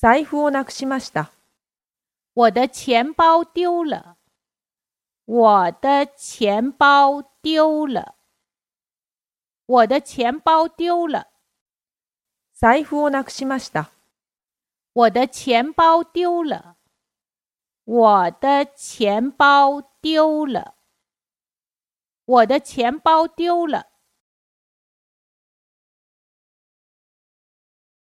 財布をなくしました。我的钱包丢了。我的钱包丢了。我的钱包丢了。財布をなくしました。我的钱包丢了。我的钱包丢了。我的钱包丢了。